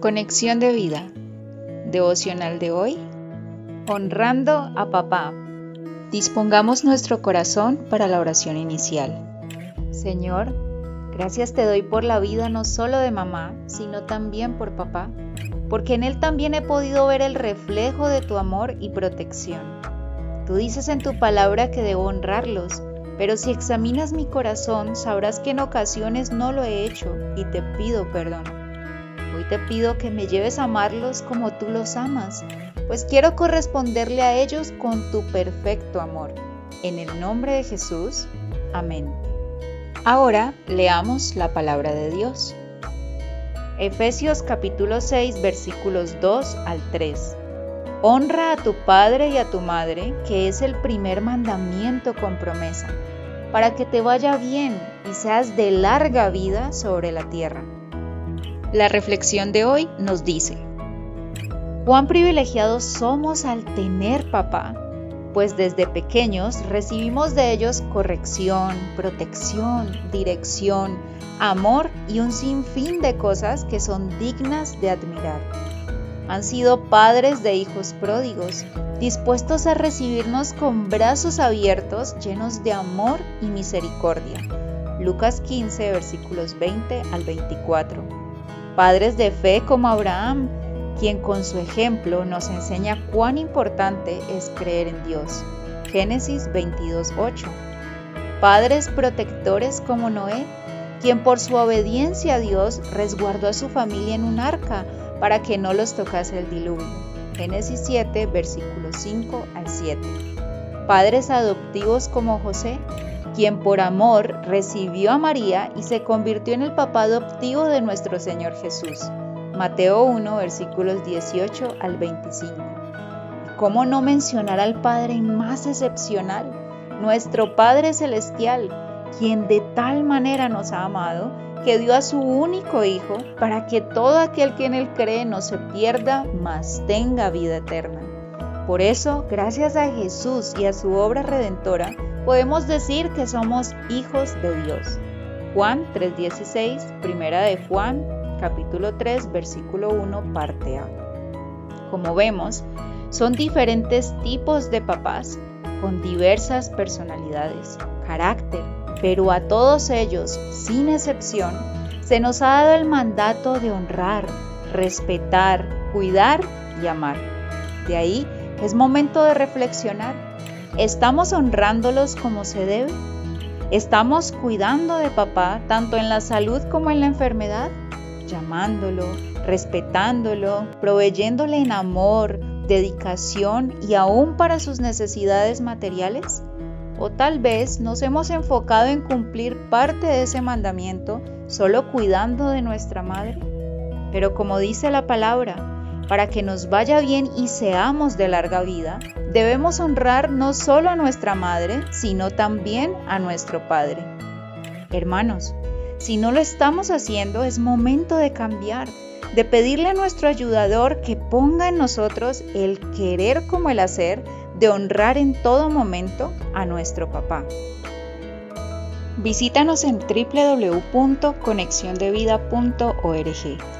Conexión de vida. Devocional de hoy. Honrando a papá. Dispongamos nuestro corazón para la oración inicial. Señor, gracias te doy por la vida no solo de mamá, sino también por papá, porque en él también he podido ver el reflejo de tu amor y protección. Tú dices en tu palabra que debo honrarlos, pero si examinas mi corazón sabrás que en ocasiones no lo he hecho y te pido perdón. Te pido que me lleves a amarlos como tú los amas, pues quiero corresponderle a ellos con tu perfecto amor. En el nombre de Jesús, amén. Ahora leamos la palabra de Dios. Efesios capítulo 6 versículos 2 al 3. Honra a tu padre y a tu madre, que es el primer mandamiento con promesa, para que te vaya bien y seas de larga vida sobre la tierra. La reflexión de hoy nos dice, cuán privilegiados somos al tener papá, pues desde pequeños recibimos de ellos corrección, protección, dirección, amor y un sinfín de cosas que son dignas de admirar. Han sido padres de hijos pródigos, dispuestos a recibirnos con brazos abiertos, llenos de amor y misericordia. Lucas 15, versículos 20 al 24 padres de fe como Abraham, quien con su ejemplo nos enseña cuán importante es creer en Dios. Génesis 22.8. Padres protectores como Noé, quien por su obediencia a Dios resguardó a su familia en un arca para que no los tocase el diluvio. Génesis 7, versículos 5 al 7. Padres adoptivos como José, quien por amor recibió a María y se convirtió en el papá adoptivo de nuestro Señor Jesús. Mateo 1, versículos 18 al 25. ¿Cómo no mencionar al Padre más excepcional, nuestro Padre Celestial, quien de tal manera nos ha amado, que dio a su único Hijo para que todo aquel que en él cree no se pierda, mas tenga vida eterna? Por eso, gracias a Jesús y a su obra redentora, podemos decir que somos hijos de Dios. Juan 3:16, primera de Juan, capítulo 3, versículo 1, parte A. Como vemos, son diferentes tipos de papás con diversas personalidades, carácter, pero a todos ellos, sin excepción, se nos ha dado el mandato de honrar, respetar, cuidar y amar. De ahí es momento de reflexionar ¿Estamos honrándolos como se debe? ¿Estamos cuidando de papá tanto en la salud como en la enfermedad? Llamándolo, respetándolo, proveyéndole en amor, dedicación y aún para sus necesidades materiales? ¿O tal vez nos hemos enfocado en cumplir parte de ese mandamiento solo cuidando de nuestra madre? Pero como dice la palabra, para que nos vaya bien y seamos de larga vida, debemos honrar no solo a nuestra madre, sino también a nuestro padre. Hermanos, si no lo estamos haciendo, es momento de cambiar, de pedirle a nuestro ayudador que ponga en nosotros el querer como el hacer, de honrar en todo momento a nuestro papá. Visítanos en www.conexiondevida.org.